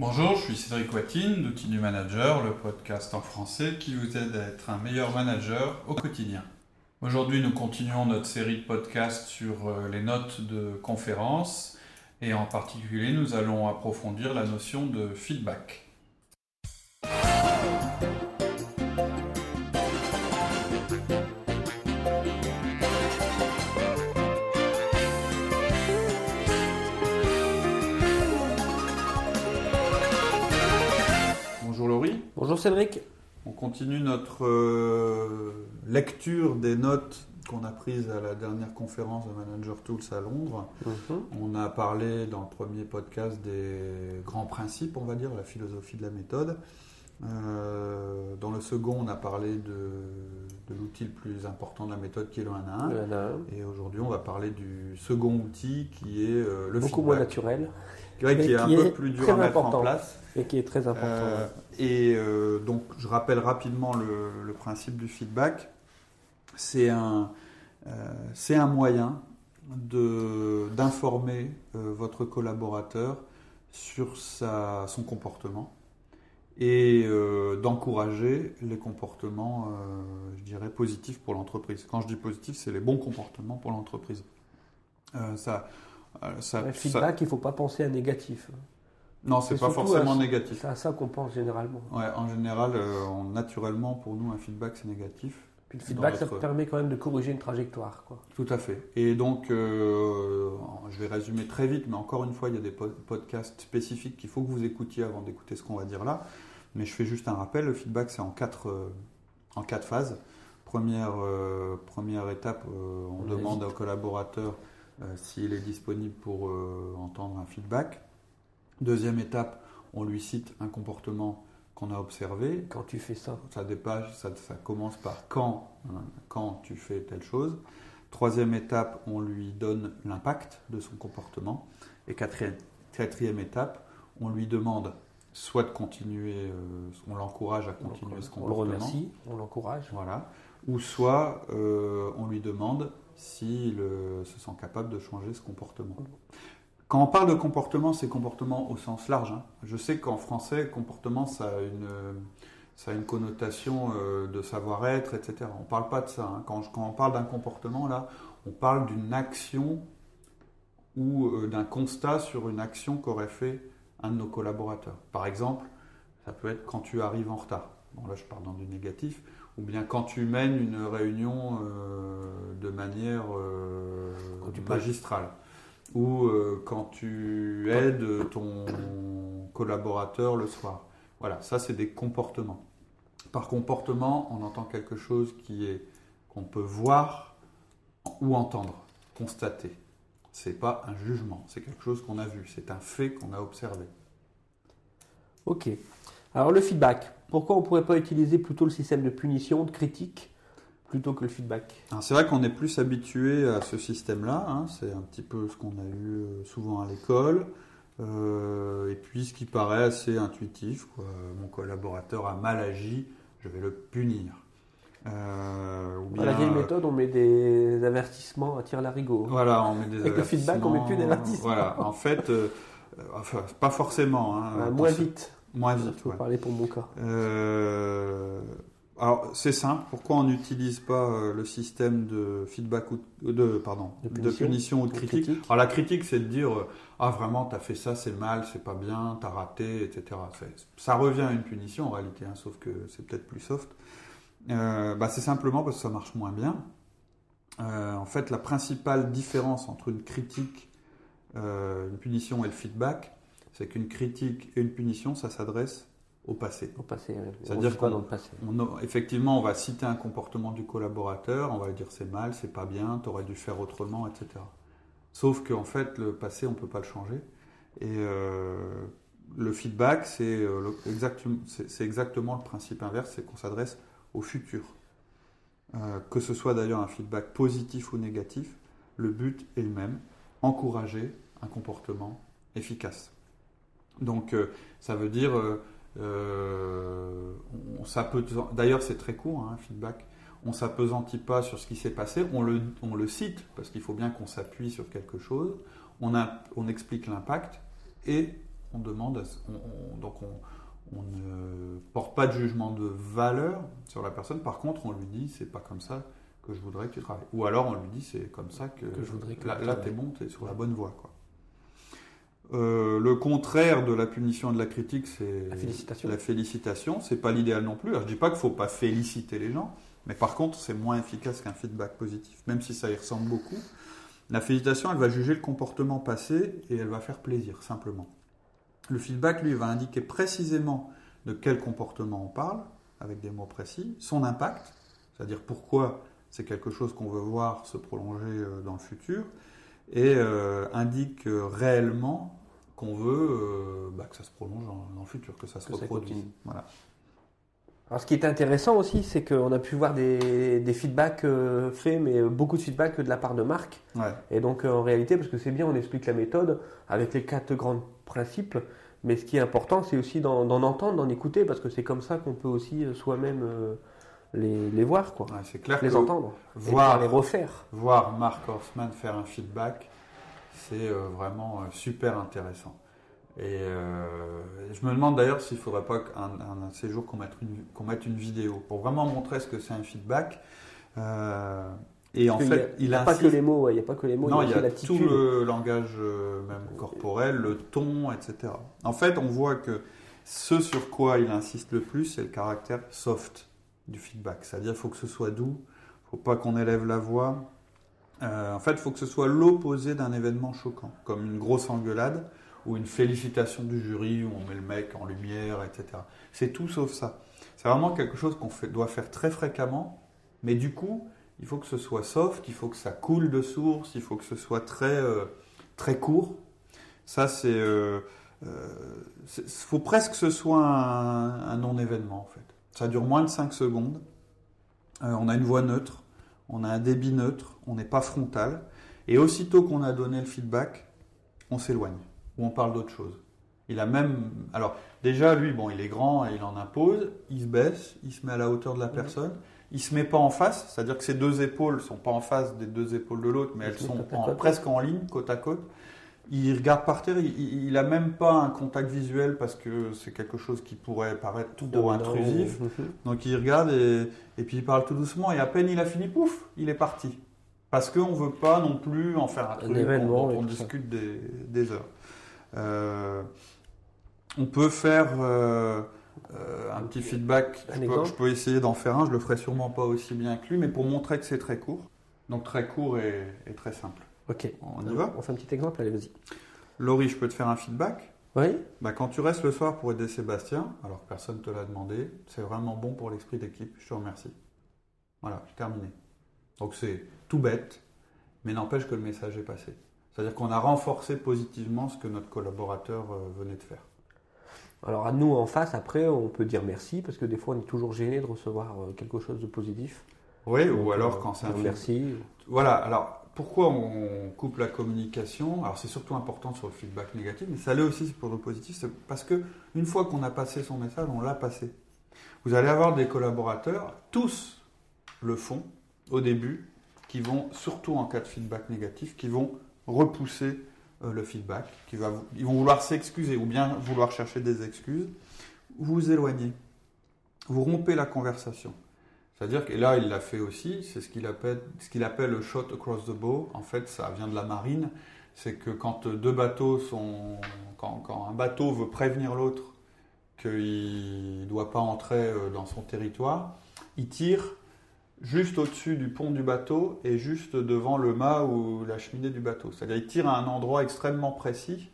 Bonjour, je suis Cédric Watine d'Outils du Manager, le podcast en français qui vous aide à être un meilleur manager au quotidien. Aujourd'hui, nous continuons notre série de podcasts sur euh, les notes de conférences et en particulier, nous allons approfondir la notion de feedback. Cédric. On continue notre euh, lecture des notes qu'on a prises à la dernière conférence de Manager Tools à Londres. Mhm. On a parlé dans le premier podcast des grands principes, on va dire, la philosophie de la méthode. Euh, dans le second, on a parlé de, de l'outil le plus important de la méthode qui est le 1 à 1. Il y en a un. Et aujourd'hui, on va parler du second outil qui est euh, le Beaucoup moins naturel Ouais, qui est un qui peu est plus dur à mettre important. en place. et qui est très important. Euh, et euh, donc, je rappelle rapidement le, le principe du feedback. C'est un, euh, c'est un moyen de- d'informer votre collaborateur sur sa, son comportement et euh, d'encourager les comportements, euh, je dirais, positifs pour l'entreprise. Quand je dis positif, c'est les bons comportements pour l'entreprise. Euh, ça, ça, le ça- feedback, il ne faut pas penser à négatif. non, c'est pas forcément à- négatif. C'est à ça qu'on pense généralement. Ouais, en général, on- naturellement, pour nous, un feedback, c'est négatif. Puis le feedback, ça permet quand même de corriger une trajectoire. Quoi. Tout à fait. Et donc, euh, je vais résumer très vite, mais encore une fois, il y a des po- podcasts spécifiques qu'il faut que vous écoutiez avant d'écouter ce qu'on va dire là. Mais je fais juste un rappel, le feedback, c'est en quatre, euh, en quatre phases. Première, euh, première étape, on On demande au collaborateur s'il est disponible pour entendre un feedback. Deuxième étape, on lui cite un comportement qu'on a observé. Quand tu fais ça, Ça dépasse, ça, ça commence par quand, hein, quand tu fais telle chose. Troisième étape, on lui donne l'impact de son comportement. Et quatrième, quatrième étape, on lui demande soit de continuer, euh, on l'encourage à continuer ce on le comportement. remercie, on l'encourage. Voilà. Ou soit euh, on lui demande s'il euh, se sent capable de changer ce comportement. Quand on parle de comportement, c'est comportement au sens large. hein. Je sais qu'en français, comportement, ça a une, ça a une connotation euh, de savoir-être, etc. On ne parle pas de ça. hein. Quand, on parle d'un comportement, là, on parle d'une action ou euh, d'un constat sur une action qu'aurait fait un de nos collaborateurs. Par exemple, ça peut être quand tu arrives en retard. Bon, là, je parle dans du négatif. Ou bien quand tu mènes une réunion euh, de manière magistrale. Ou euh, quand tu aides ton collaborateur le soir. Voilà, ça, c'est des comportements. Par comportement, on entend quelque chose qui est qu'on peut voir ou entendre, constater. C'est pas un jugement, c'est quelque chose qu'on a vu, c'est un fait qu'on a observé. Ok. Alors le feedback, pourquoi on ne pourrait pas utiliser plutôt le système de punition, de critique, plutôt que le feedback C'est vrai qu'on est plus habitué à ce système-là, hein, c'est un petit peu ce qu'on a eu euh, souvent à l'école, euh, et puis ce qui paraît assez intuitif, quoi. mon collaborateur a mal agi, je vais le punir. Euh, ou la vieille euh, méthode, on met des avertissements à tir larigot. Voilà, on met des Avec le feedback, on met plus avertissements. d'avertissements. Voilà, en fait, euh, enfin, pas forcément. hein, pour moins vite. Moins Je vite, peux ouais. parler pour mon cas. Euh, alors, c'est simple. Pourquoi on n'utilise pas euh, le système de feedback ou de, pardon, De de punition. ou de critique? critique. Alors, la critique, c'est de dire euh, Ah, vraiment, t'as fait ça, c'est mal, c'est pas bien, t'as raté, etc. Ça revient à une punition en réalité, hein, sauf que c'est peut-être plus soft. Euh, bah, c'est simplement parce que ça marche moins bien. Euh, en fait, la principale différence entre une critique, euh, une punition et le feedback, c'est qu'une critique et une punition, ça s'adresse au passé. Au passé. C'est-à-dire qu'on- dans le passé. On a- effectivement, on va citer un comportement du collaborateur, on va lui dire c'est mal, c'est pas bien, t'aurais dû faire autrement, etc. Sauf qu'en fait, le passé, on peut pas le changer. Et euh, le feedback, c'est euh, c'est- c'est exactement le principe inverse, c'est qu'on s'adresse au futur. Euh, que ce soit d'ailleurs un feedback positif ou négatif, le but est le même, encourager un comportement efficace. Donc euh, ça veut dire, euh, on, d'ailleurs c'est très court, hein, feedback, on s'apesantit pas sur ce qui s'est passé, on le, on le cite, parce qu'il faut bien qu'on s'appuie sur quelque chose, on, a- on explique l'impact, et on demande, on- donc on, on ne porte pas de jugement de valeur sur la personne. Par contre, on lui dit, c'est pas comme ça que je voudrais que tu travailles. Ou alors on lui dit, c'est comme ça que, Que je voudrais que là, t'es bon, t'es sur la bonne voie, quoi. Euh, le contraire de la punition et de la critique, c'est La félicitation. la félicitation. C'est pas l'idéal non plus. Alors, je dis pas qu'il faut pas féliciter les gens, mais par contre, c'est moins efficace qu'un feedback positif, même si ça y ressemble beaucoup. La félicitation, elle va juger le comportement passé et elle va faire plaisir, simplement. Le feedback, lui, va indiquer précisément de quel comportement on parle, avec des mots précis, son impact, c'est-à-dire pourquoi c'est quelque chose qu'on veut voir se prolonger euh, dans le futur, et euh, indique réellement qu'on veut euh, bah, que ça se prolonge dans, dans le futur, que ça se Que reproduise. Voilà. Alors, ce qui est intéressant aussi, c'est qu'on a pu voir des, des feedbacks euh, faits, mais beaucoup de feedbacks de la part de Marc. Ouais. Et donc, euh, en réalité, parce que c'est bien, on explique la méthode avec les quatre grands principes, mais ce qui est important, c'est aussi d'en entendre, d'en écouter, parce que c'est comme ça qu'on peut aussi soi-même euh, les, les voir, quoi. Ouais, c'est clair les que entendre. Voir, les refaire. voir Mark Horstman faire un feedback, c'est euh, vraiment euh, super intéressant. Et euh, je me demande d'ailleurs s'il ne faudrait pas qu'un un, un séjour qu'on mette, qu'on mette une vidéo pour vraiment montrer ce que c'est un feedback. Euh, et en Parce a- fait, il n'y a, pas que les mots, ouais, il n'y a pas que les mots, non, il y a y a tout le langage euh, même corporel, le ton, etc. En fait, on voit que ce sur quoi il insiste le plus, c'est le caractère soft du feedback. C'est-à-dire qu'il faut que ce soit doux, il ne faut pas qu'on élève la voix. Euh, en fait, il faut que ce soit l'opposé d'un événement choquant, comme une grosse engueulade ou une félicitation du jury où on met le mec en lumière, etc. C'est tout sauf ça. C'est vraiment quelque chose qu'on doit faire très fréquemment, mais du coup, il faut que ce soit soft, il faut que ça coule de source, il faut que ce soit très, euh, très court. Ça, c'est. euh, euh, faut presque que ce soit un, un non-événement, en fait. Ça dure moins de 5 secondes. On a une voix neutre, on a un débit neutre, on n'est pas frontal. Et aussitôt qu'on a donné le feedback, on s'éloigne, ou on parle d'autre chose. Il a même. Alors, déjà, lui, bon, il est grand et il en impose, il se baisse, il se met à la hauteur de la personne. Il se met pas en face, c'est-à-dire que ses deux épaules sont pas en face des deux épaules de l'autre, mais elles sont en- presque en ligne, côte à côte. Il regarde par terre, il, il, il a même pas un contact visuel parce que c'est quelque chose qui pourrait paraître trop intrusif. Mhm. Donc il regarde et, et puis il parle tout doucement et à peine il a fini, pouf, il est parti. Parce qu'on ne veut pas non plus en faire un truc événement on ça. discute des, des heures. Euh, on peut faire euh, euh, un petit feedback. Un Je peux, exemple je peux essayer d'en faire un, je le ferai sûrement pas aussi bien que lui, mais pour montrer que c'est très court. Donc très court et, et très simple. Ok. On y va On fait un petit exemple, allez, vas-y. Laurie, je peux te faire un feedback? Oui bah, quand tu restes le soir pour aider Sébastien, alors que personne ne te l'a demandé, c'est vraiment bon pour l'esprit d'équipe. Je te remercie. Voilà, terminé. Donc c'est tout bête, mais n'empêche que le message est passé. C'est-à-dire qu'on a renforcé positivement ce que notre collaborateur euh, venait de faire. Alors à nous en face, après, on peut dire merci, parce que des fois, on est toujours gêné de recevoir euh, quelque chose de positif. Oui, Donc, ou alors euh, quand c'est un. Merci. Voilà, alors pourquoi on coupe la communication Alors c'est surtout important sur le feedback négatif, mais ça l'est aussi pour le positif, c'est parce que une fois qu'on a passé son message, on l'a passé. Vous allez avoir des collaborateurs, tous le font au début, qui vont, surtout en cas de feedback négatif, qui vont repousser euh, le feedback, qui ils vont vouloir s'excuser ou bien vouloir chercher des excuses. Vous vous éloignez, vous rompez la conversation. C'est-à-dire que là, il l'a fait aussi, c'est ce qu'il appelle, ce qu'il appelle le shot across the bow. En fait, ça vient de la marine. C'est que quand deux bateaux sont. Quand, un bateau veut prévenir l'autre qu'il ne doit pas entrer euh, dans son territoire, il tire juste au-dessus du pont du bateau et juste devant le mât ou la cheminée du bateau. C'est-à-dire il tire à un endroit extrêmement précis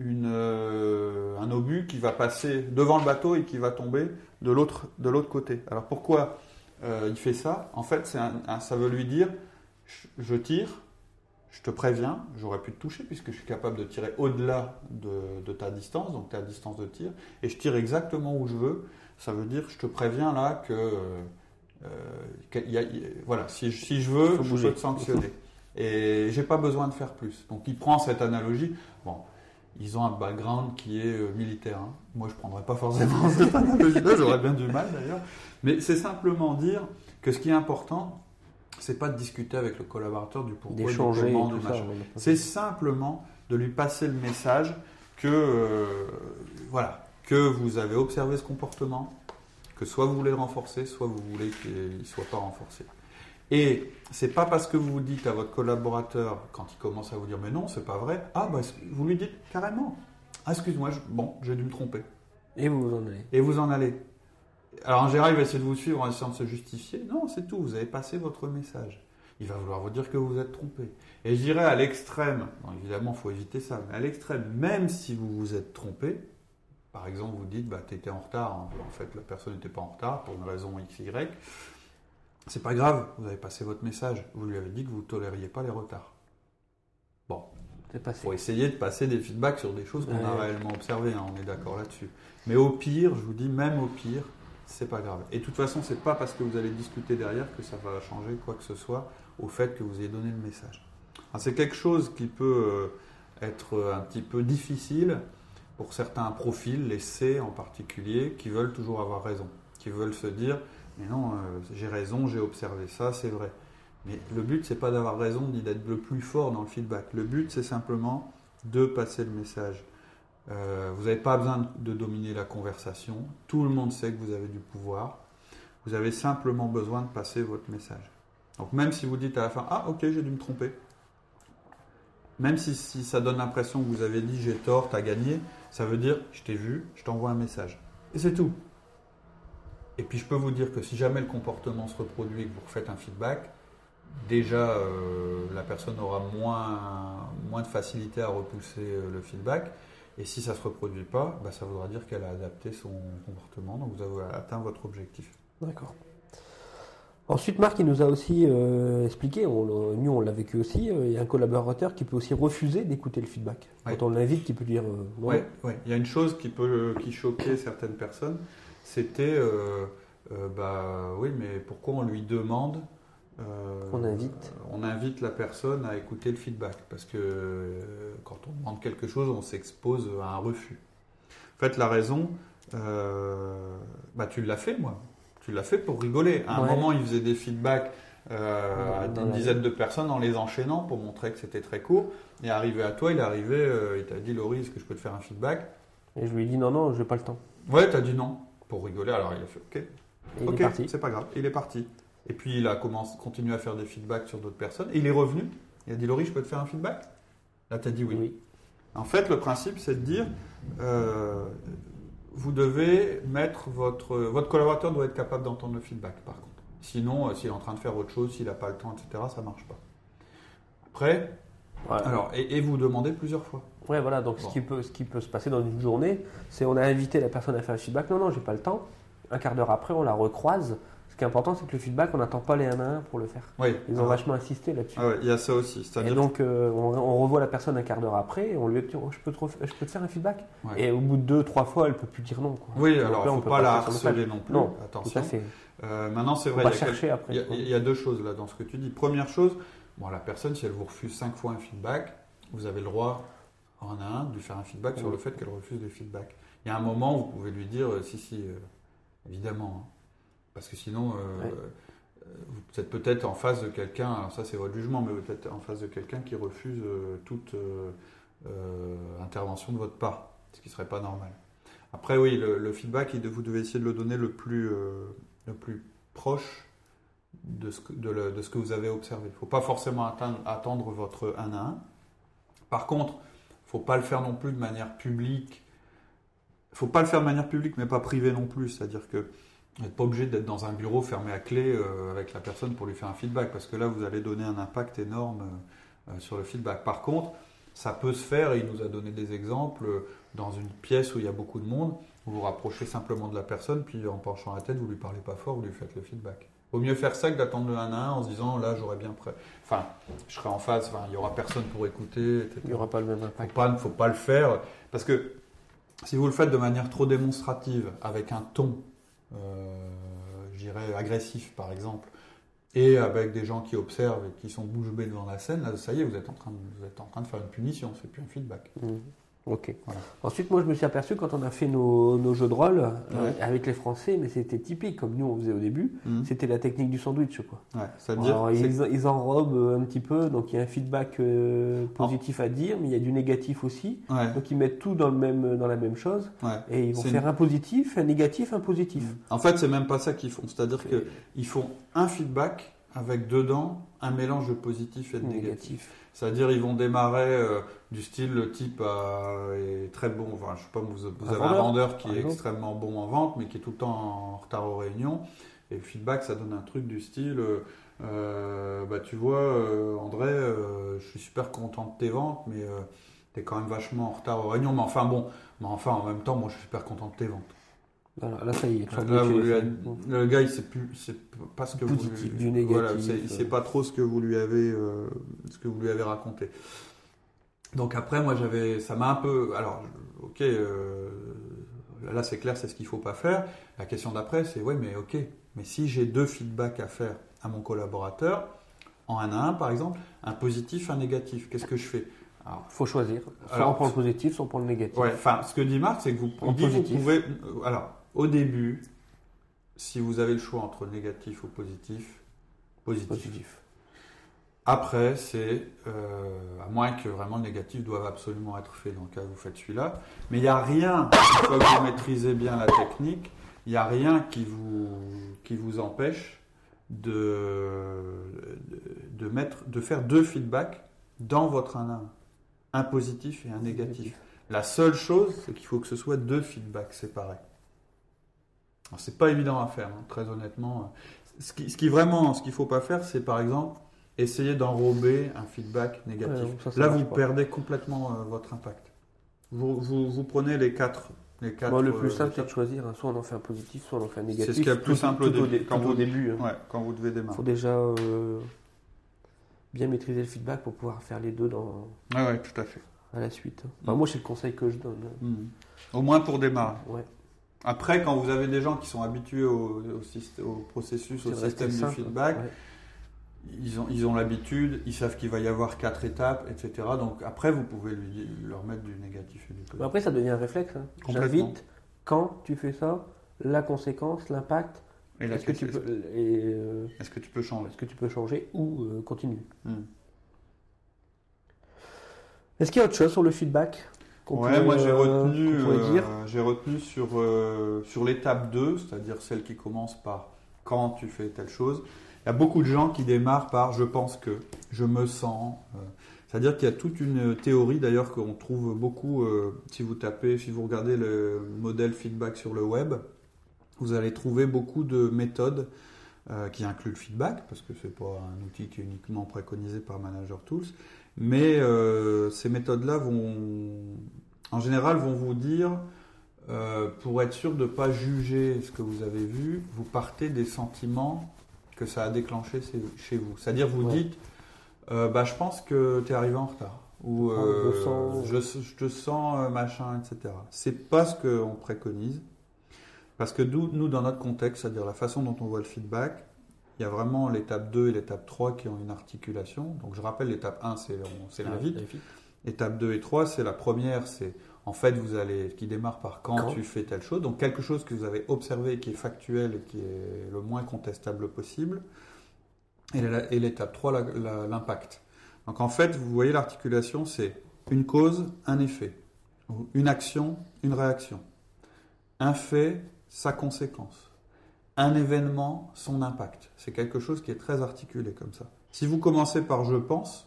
une, euh, un obus qui va passer devant le bateau et qui va tomber de l'autre côté. Alors pourquoi euh, il fait ça En fait, c'est un- un- ça veut lui dire je, je tire, je te préviens, j'aurais pu te toucher puisque je suis capable de tirer au-delà de, de ta distance, donc ta distance de tir, et je tire exactement où je veux. Ça veut dire je te préviens là que euh, qu'il y a- il- voilà, si, je- si je veux, je bouger. peux te sanctionner. Et j'ai pas besoin de faire plus. Donc il prend cette analogie. Bon, ils ont un background qui est euh, militaire. hein. Moi, je prendrais pas forcément cette analogie-là, j'aurais bien du mal d'ailleurs. Mais c'est simplement dire que ce qui est important, c'est pas de discuter avec le collaborateur du pourquoi, du comment, du machin. C'est simplement de lui passer le message que, euh, voilà, que vous avez observé ce comportement, que soit vous voulez le renforcer, soit vous voulez qu'il ne soit pas renforcé. Et c'est pas parce que vous vous dites à votre collaborateur, quand il commence à vous dire mais non, c'est pas vrai, ah bah, vous lui dites carrément, ah, excuse-moi, bon, j'ai dû me tromper. Et vous vous en allez. Et vous en allez. Alors en général, il va essayer de vous suivre en essayant de se justifier. Non, c'est tout, vous avez passé votre message. Il va vouloir vous dire que vous êtes trompé. Et je dirais à l'extrême, évidemment, il faut éviter ça, mais à l'extrême, même si vous vous êtes trompé, par exemple, vous dites, bah, tu étais en retard, hein. en fait, la personne n'était pas en retard pour une raison X, Y, c'est pas grave, vous avez passé votre message. Vous lui avez dit que vous ne tolériez pas les retards. Bon. Il faut essayer de passer des feedbacks sur des choses qu'on a réellement observées, hein, on est d'accord là-dessus. Mais au pire, je vous dis, même au pire, c'est pas grave. Et de toute façon, c'est pas parce que vous allez discuter derrière que ça va changer quoi que ce soit au fait que vous ayez donné le message. C'est quelque chose qui peut euh, être un petit peu difficile pour certains profils, les C en particulier, qui veulent toujours avoir raison, qui veulent se dire mais non, euh, j'ai raison, j'ai observé ça, c'est vrai. Mais le but, c'est pas d'avoir raison ni d'être le plus fort dans le feedback. Le but, c'est simplement de passer le message. Euh, vous n'avez pas besoin de dominer la conversation. Tout le monde sait que vous avez du pouvoir. Vous avez simplement besoin de passer votre message. Donc même si vous dites à la fin, ah ok, j'ai dû me tromper. Même si, si ça donne l'impression que vous avez dit j'ai tort, t'as gagné, ça veut dire je t'ai vu, je t'envoie un message. Et c'est tout. Et puis je peux vous dire que si jamais le comportement se reproduit et que vous refaites un feedback, déjà euh, la personne aura moins, moins de facilité à repousser euh, le feedback. Et si ça ne se reproduit pas, bah, ça voudra dire qu'elle a adapté son comportement, donc vous avez atteint votre objectif. D'accord. Ensuite, Marc, il nous a aussi euh, expliqué, nous on l'a vécu aussi, il y a un collaborateur qui peut aussi refuser d'écouter le feedback. Quand on l'invite, qui peut dire Oui, ouais. il y a une chose qui peut qui choquait certaines personnes, c'était euh, euh, bah oui, mais pourquoi on lui demande euh, on invite. On invite la personne à écouter le feedback? Parce que quand on demande quelque chose, on s'expose à un refus. En fait, la raison, bah, tu l'as fait, moi. Tu l'as fait pour rigoler. À un moment, il faisait des feedbacks à une dizaine de personnes en les enchaînant pour montrer que c'était très court. Et arrivé à toi, il est arrivé, il t'a dit Laurie, est-ce que je peux te faire un feedback? Et je lui ai dit non, non, je n'ai pas le temps. Ouais, tu as dit non pour rigoler. Alors il a fait OK. ok, c'est pas grave. Il est parti. Et puis il a commencé, continué à faire des feedbacks sur d'autres personnes. Et il est revenu. Il a dit Laurie, je peux te faire un feedback? Là, tu as dit oui. En fait, le principe, c'est de dire euh, vous devez mettre votre. Votre collaborateur doit être capable d'entendre le feedback, par contre. Sinon, euh, s'il est en train de faire autre chose, s'il n'a pas le temps, etc., ça ne marche pas. Après, alors, et, vous demandez plusieurs fois. Ouais, voilà. Donc, ce, qui peut, ce qui peut se passer dans une journée, c'est on a invité la personne à faire le feedback. Non, non, j'ai pas le temps. Un quart d'heure après, on la recroise. Ce qui est important, c'est que le feedback, on n'attend pas les 1 à 1 pour le faire. Oui. Ils ont vachement insisté là-dessus. Ah il y a ça aussi. Et donc, euh, on, revoit la personne un quart d'heure après et on lui dit oh, je, peux te je peux te faire un feedback Et au bout de deux, trois fois, elle peut plus dire non. Quoi. Oui, alors il ne faut pas, la harceler non plus. Non, attention. Euh, maintenant, c'est vrai, il y, a, il y, a deux choses là dans ce que tu dis. Première chose, bon, la personne, si elle vous refuse cinq fois un feedback, vous avez le droit en un de lui faire un feedback sur le fait qu'elle refuse le feedback. Il y a un moment où vous pouvez lui dire euh, si, si, euh, évidemment. Hein. Parce que sinon, euh, vous êtes peut-être en face de quelqu'un, alors ça c'est votre jugement, mais vous êtes en face de quelqu'un qui refuse toute intervention de votre part, ce qui ne serait pas normal. Après, oui, le, feedback, vous devez essayer de le donner le plus, le plus proche de ce, que, vous avez observé. Il ne faut pas forcément attendre votre 1 à 1 par contre, il ne faut pas le faire non plus de manière publique. Il ne faut pas le faire de manière publique, mais pas privée non plus. C'est-à-dire que vous n'êtes pas obligé d'être dans un bureau fermé à clé euh, avec la personne pour lui faire un feedback, parce que là, vous allez donner un impact énorme euh, sur le feedback. Par contre, ça peut se faire, et il nous a donné des exemples, dans une pièce où il y a beaucoup de monde, vous vous rapprochez simplement de la personne, puis en penchant la tête, vous ne lui parlez pas fort, vous lui faites le feedback. Vaut mieux faire ça que d'attendre le 1 à 1 en se disant là j'aurais bien prêt. Enfin, je serai en face, enfin, il n'y aura personne pour écouter, Il n'y aura pas le même impact. Il ne faut pas le faire. Parce que si vous le faites de manière trop démonstrative, avec un ton, euh, je dirais, agressif par exemple, et avec des gens qui observent et qui sont bouche bée devant la scène, là ça y est, vous êtes en train de, vous êtes en train de faire une punition, c'est plus un feedback. Mmh. Ok. Voilà. Ensuite, moi, je me suis aperçu quand on a fait nos, nos jeux de rôle euh, avec les Français, mais c'était typique, comme nous on faisait au début, Mhm. c'était la technique du sandwich. Quoi. Ouais, c'est-à-dire, Alors, c'est- ils, ils enrobent euh, un petit peu, donc il y a un feedback euh, positif à dire, mais il y a du négatif aussi. ouais, Donc ils mettent tout dans, le même, dans la même chose et ils vont faire un positif, un négatif, un positif. En fait, c'est même pas ça qu'ils font. C'est-à-dire qu'ils font un feedback avec dedans un mélange de positif et de négatif. Négatif. C'est-à-dire, ils vont démarrer euh, du style le type euh, est très bon. Enfin, je sais pas, vous, vous Un avez un vendeur, qui est exemple. extrêmement bon en vente, mais qui est tout le temps en retard aux réunions. Et le feedback, ça donne un truc du style euh, bah, tu vois, André, je suis super content de tes ventes, mais tu es quand même vachement en retard aux réunions. Mais enfin, bon, mais enfin, en même temps, moi, je suis super content de tes ventes. Voilà, là, ça y est. le Là, vous lui gars, il sait plus, c'est pas ce que Positif, vous du lui, négatif, voilà, il sait euh. pas trop ce que vous lui avez, euh, ce que vous lui avez raconté. Donc après, moi, j'avais, ça m'a un peu, alors, ok, euh, là, c'est clair, c'est ce qu'il faut pas faire. La question d'après, c'est, ouais, mais ok, mais si j'ai deux feedbacks à faire à mon collaborateur, en un à un, par exemple, un positif, un négatif, qu'est-ce que je fais? Alors, faut choisir. Soit Alors, on prend le positif, soit on prend le négatif. Ouais, enfin, ce que dit Marc, c'est que vous, dit, vous pouvez. Alors, au début, si vous avez le choix entre négatif ou positif, positif. Positif. Après, c'est. euh, à moins que vraiment le négatif doive absolument être fait, dans le cas où vous faites celui-là. Mais il n'y a rien, une fois que vous maîtrisez bien la technique, il n'y a rien qui vous, qui vous empêche de, mettre, de faire deux feedbacks dans votre 1 à 1. Un positif et un négatif. La seule chose, c'est qu'il faut que ce soit deux feedbacks séparés. C'est pas évident à faire, hein, très honnêtement. Ce qui, ce qui vraiment, ce qu'il faut pas faire, c'est par exemple essayer d'enrober un feedback négatif. Ouais, ça, ça Là, vous pas. perdez complètement euh, votre impact. Vous, vous, vous prenez les quatre, les quatre. Bon, le euh, plus simple, c'est de choisir. hein. Soit on en fait un positif, soit on en fait un négatif. C'est ce qu'il y a de plus Tout- simple au tout début, dé- quand au début. hein. Ouais, quand vous devez Il démarrer. faut déjà euh, bien maîtriser le feedback pour pouvoir faire les deux dans, Ouais, ouais, tout à fait. à la suite. Enfin, moi, c'est le conseil que je donne. Mhm. Au moins pour démarrer. Ouais. Après, quand vous avez des gens qui sont habitués au, au processus, au de système du simple. feedback, Ouais. ils ont ils ont l'habitude, ils savent qu'il va y avoir quatre étapes, etc. Donc après, vous pouvez lui, leur mettre du négatif et du positif. après, ça devient un réflexe. hein. J'invite, quand tu fais ça, la conséquence, l'impact, est-ce que, tu peux, et, euh, est-ce que tu peux changer? est-ce que tu peux changer ou euh, continuer? Hmm. Est-ce qu'il y a autre chose sur le feedback? Ouais, moi j'ai euh, retenu, euh, j'ai retenu sur, euh, sur l'étape 2, c'est-à-dire celle qui commence par quand tu fais telle chose. Il y a beaucoup de gens qui démarrent par je pense que, je me sens. c'est-à-dire qu'il y a toute une théorie d'ailleurs qu'on trouve beaucoup euh, si vous tapez, si vous regardez le modèle feedback sur le web, vous allez trouver beaucoup de méthodes euh, qui incluent le feedback, parce que c'est pas un outil qui est uniquement préconisé par Manager Tools, mais euh, ces méthodes-là vont, en général, vont vous dire, euh, pour être sûr de ne pas juger ce que vous avez vu, vous partez des sentiments que ça a déclenché chez- vous. C'est-à-dire, vous Ouais. dites, euh, bah, je pense que tu es arrivé en retard. Ou euh, je sens- je, je te sens machin, etc. C'est pas ce qu'on préconise. Parce que nous, nous, dans notre contexte, c'est-à-dire la façon dont on voit le feedback, il y a vraiment l'étape 2 et l'étape 3 qui ont une articulation. Donc je rappelle, l'étape 1, c'est l'invite. Étape 2 et 3, c'est la première, c'est en fait, vous allez, qui démarre par quand, Quand. tu fais telle chose. Donc quelque chose que vous avez observé, qui est factuel et qui est le moins contestable possible. Et l'étape 3, la- la- l'impact. Donc en fait, vous voyez l'articulation, c'est une cause, un effet. Une action, une réaction. Un fait, sa conséquence. Un événement, son impact. C'est quelque chose qui est très articulé comme ça. Si vous commencez par je pense,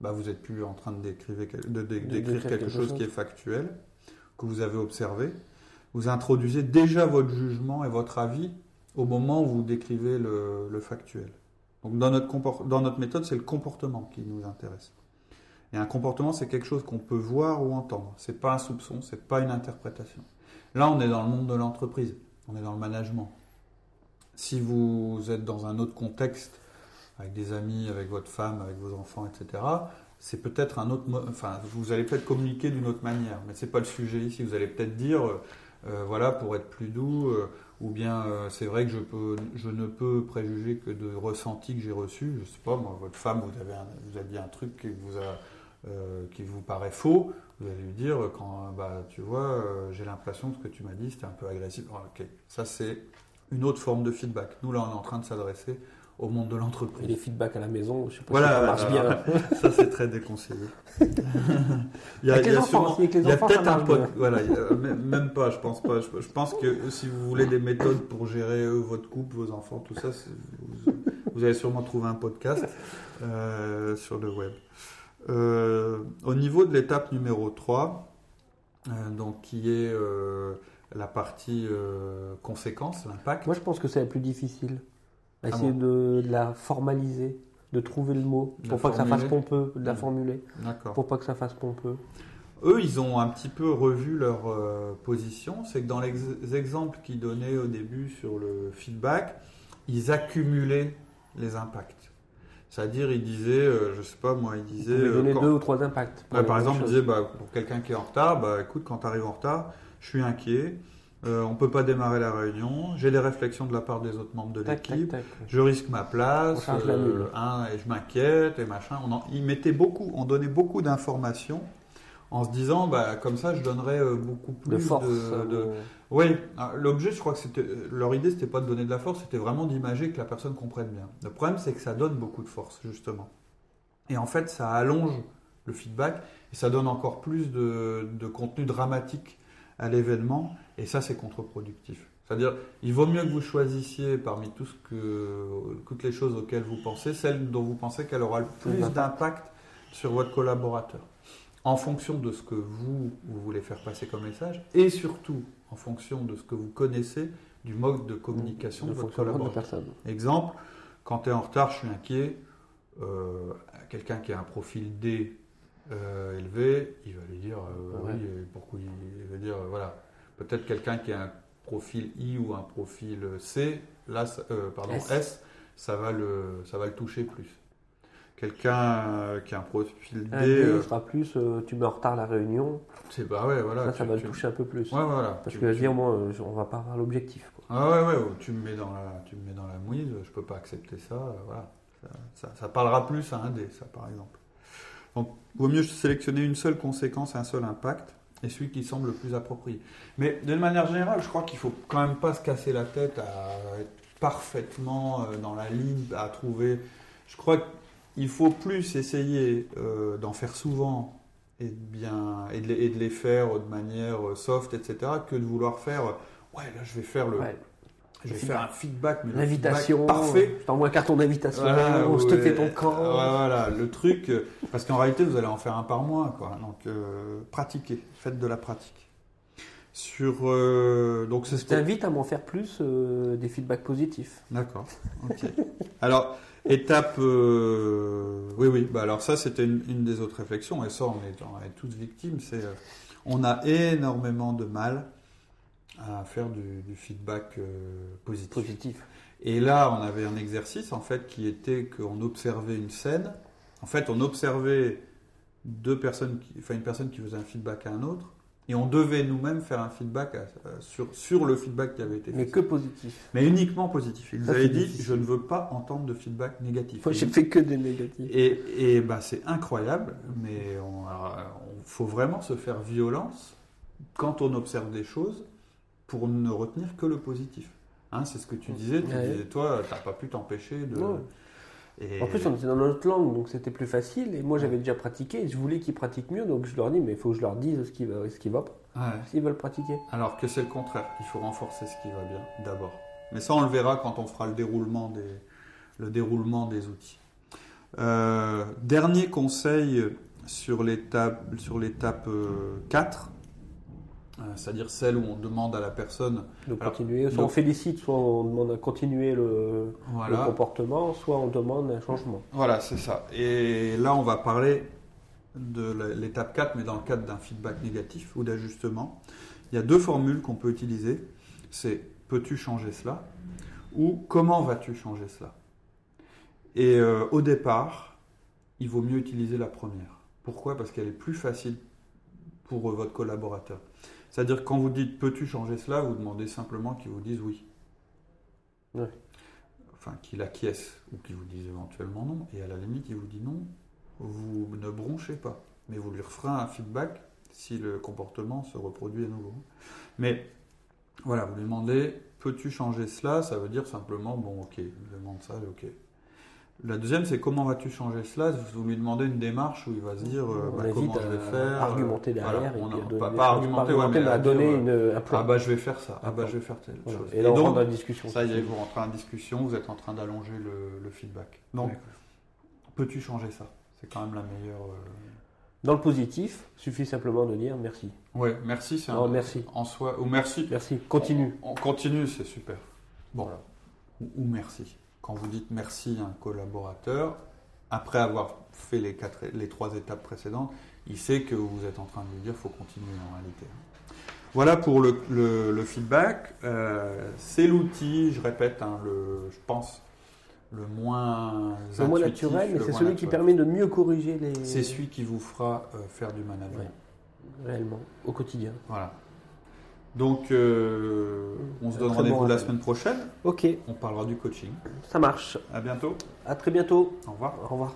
bah vous n'êtes plus en train de décrire, de, dé- De d'écrire décrire quelque quelque chose chose. qui est factuel, que vous avez observé. Vous introduisez déjà votre jugement et votre avis au moment où vous décrivez le, le factuel. Donc dans notre, dans notre méthode, c'est le comportement qui nous intéresse. Et un comportement, c'est quelque chose qu'on peut voir ou entendre. C'est pas un soupçon, c'est pas une interprétation. Là, on est dans le monde de l'entreprise, on est dans le management. Si vous êtes dans un autre contexte, avec des amis, avec votre femme, avec vos enfants, etc., c'est peut-être un autre. Enfin, vous allez peut-être communiquer d'une autre manière, mais c'est pas le sujet ici. Vous allez peut-être dire, euh, euh, voilà, pour être plus doux, euh, ou bien c'est vrai que je, peux, je ne peux préjuger que de ressentis que j'ai reçus. Je sais pas, moi, votre femme, vous avez, vous a dit un truc qui vous qui vous paraît faux, vous allez lui dire quand bah, tu vois, j'ai l'impression que ce que tu m'as dit c'était un peu agressif. Ok, ça c'est une autre forme de feedback. Nous là, on est en train de s'adresser au monde de Et l'entreprise. les feedbacks à la maison, je sais pas Voilà, si ça marche bien. Ça c'est très déconseillé. il y a, Avec les enfants il y a peut-être un bien. voilà, a- même pas, je pense pas. Je, je pense que si vous voulez des méthodes pour gérer euh, votre couple, vos enfants, tout ça, vous, vous allez sûrement trouver un podcast euh, sur le web. Euh, au niveau de l'étape numéro 3, euh, donc qui est la partie euh, conséquence, l'impact. Moi, je pense que c'est la plus difficile. Ah Essayer bon de, de la formaliser, de trouver le mot, pour pas que ça fasse pompeux, de la Mm. formuler, D'accord. pour pas que ça fasse pompeux. Eux, ils ont un petit peu revu leur euh, position. C'est que dans les ex- exemples qu'ils donnaient au début sur le feedback, ils accumulaient les impacts. C'est-à-dire, ils disaient, euh, je sais pas moi, ils Vous disaient. pouvez euh, donner quand- deux ou trois impacts. Ouais, par exemple, ils choses. disaient, bah, pour quelqu'un qui est en retard, bah, écoute, quand tu arrives en retard, je suis inquiet, euh, on peut pas démarrer la réunion, j'ai des réflexions de la part des autres membres de l'équipe, je risque ma place, mule. hein, et je m'inquiète, et machin. On en- ils mettaient beaucoup, on donnait beaucoup d'informations en se disant, bah, comme ça, je donnerais euh, beaucoup plus De force. de- euh, de- Oui, ah, l'objet, je crois que c'était leur idée, c'était pas de donner de la force, c'était vraiment d'imager que la personne comprenne bien. Le problème, c'est que ça donne beaucoup de force, justement. Et en fait, ça allonge le feedback et ça donne encore plus de, de contenu dramatique à l'événement, et ça, c'est contre-productif. C'est-à-dire, il vaut mieux que vous choisissiez parmi tout ce que, toutes les choses auxquelles vous pensez, celle dont vous pensez qu'elle aura le plus D'impact. sur votre collaborateur, en fonction de ce que vous, vous voulez faire passer comme message, et surtout en fonction de ce que vous connaissez du mode de communication de votre de collaborateur. personne. Exemple, quand tu es en retard, je suis inquiet. euh, quelqu'un qui a un profil D euh, élevé, il va lui dire euh, Ouais. oui, pourquoi il, il va dire euh, voilà. Peut-être quelqu'un qui a un profil I ou un profil C, là, pardon, S. S, ça va le, ça va le toucher plus. Quelqu'un qui a un profil D, Un D euh, sera plus, tu en retard la réunion, c'est bah ouais, voilà. ça, ça va tu- le toucher un peu plus. Ouais, voilà. Parce Tu- que tu- dire, moi, on va pas avoir l'objectif. Ah ouais, ouais, tu me mets dans la, tu me mets dans la mouise, je peux pas accepter ça, voilà. Ça, ça- ça parlera plus à un dé, ça, par exemple. Donc, vaut mieux sélectionner une seule conséquence, un seul impact, et celui qui semble le plus approprié. Mais d'une manière générale, je crois qu'il faut quand même pas se casser la tête à être parfaitement euh, dans la ligne, à trouver. Je crois qu'il faut plus essayer euh, d'en faire souvent et de bien et de, les, faire de manière euh, soft, etc., que de vouloir faire. Ouais, là, je vais faire le. Je vais faire un feedback, mais L'invitation, parfait. je t'envoie un carton d'invitation, Voilà, te ouais, fais ton euh, camp. ouais, voilà, le truc, euh, parce qu'en réalité, vous allez en faire un par mois, quoi. Donc, euh, pratiquez, faites de la pratique. Sur, euh, donc c'est Je t'invite à m'en faire plus euh, des feedbacks positifs. D'accord. Ok. Alors, étape. euh, Oui, oui. Bah, alors, ça, c'était une, une des autres réflexions. Et ça, on est, on est tous victimes. C'est, euh, on a énormément de mal à faire du, du feedback euh, positif. Positifs. Et là, on avait un exercice, en fait, qui était qu'on observait une scène. En fait, on observait deux personnes, qui, enfin, une personne qui faisait un feedback à un autre. Et on devait nous-mêmes faire un feedback à- sur, sur le feedback qui avait été fait. Mais que positifs. Mais uniquement positif. Il nous Ça, avait c'est dit difficile. je ne veux pas entendre de feedback négatif. Moi, j'ai fait que des négatifs. Et, et bah, c'est incroyable, mais on, alors, on- faut vraiment se faire violence quand on observe des choses pour ne retenir que le positif. Hein, c'est ce que tu disais. Tu Ouais. disais, toi, t'as pas pu t'empêcher de. Ouais. Et- En plus, on était dans notre langue, donc c'était plus facile. Et moi, j'avais déjà pratiqué. et Je voulais qu'ils pratiquent mieux, donc je leur dis, mais il faut que je leur dise ce qui va, ce qui va pas, Ouais. s'ils veulent pratiquer. Alors que c'est le contraire. Il faut renforcer ce qui va bien d'abord. Mais ça, on le verra quand on fera le déroulement des, le déroulement des outils. Euh, dernier conseil sur l'étape, sur l'étape euh, 4, euh, c'est-à-dire celle où on demande à la personne De Alors, continuer. Soit on félicite, soit on demande à continuer le, comportement, soit on demande un changement. voilà c'est ça. Et là, on va parler de l'étape 4, mais dans le cadre d'un feedback négatif ou d'ajustement. Il y a deux formules qu'on peut utiliser. C'est peux-tu changer cela? Ou comment vas-tu changer cela? Et euh, au départ, il vaut mieux utiliser la première. Pourquoi? Parce qu'elle est plus facile pour euh, votre collaborateur. C'est-à-dire que quand vous dites peux-tu changer cela, vous demandez simplement qu'il vous dise oui. Ouais. Enfin, qu'il acquiesce ou qu'il vous dise éventuellement non. Et à la limite, il vous dit non, vous ne bronchez pas. Mais vous lui referez un feedback si le comportement se reproduit à nouveau. Mais voilà, vous lui demandez peux-tu changer cela? Ça veut dire simplement bon, ok, demande ça, ok. La deuxième, c'est comment vas-tu changer cela? Vous lui demandez une démarche où il va se dire euh, bah, comment je vais faire. argumenter Voilà, derrière. et on a- pas, pas argumenter, ouais, mais mais à à donner dire, une, un plan. Ah bah je vais faire ça, ah bah je vais faire telle Voilà. chose. Et là, on donc, rentre dans la discussion. ça y est, vous rentrez en discussion, vous êtes en train d'allonger le, le feedback. Donc, peux-tu changer ça? C'est quand même la meilleure. euh, Dans le positif, suffit simplement de dire merci. Ouais, merci, c'est un. merci. En soi, ou merci. Merci, continue. On, on continue, c'est super. Bon, Voilà. ou, ou merci. Quand vous dites merci à un collaborateur, après avoir fait les, quatre, les trois étapes précédentes, il sait que vous êtes en train de lui dire faut continuer en réalité. Voilà pour le, le- le feedback. Euh, c'est l'outil, je répète, hein, le, je pense, le moins Le moins intuitif, naturel, mais c'est celui qui permet de mieux corriger les. C'est celui qui vous fera euh, faire du management. Ouais. Réellement, au quotidien. Voilà. Donc, euh, on se donne rendez-vous bon la semaine prochaine. Ok, On parlera du coaching. ça marche. À bientôt. À très bientôt. Au revoir. Au revoir.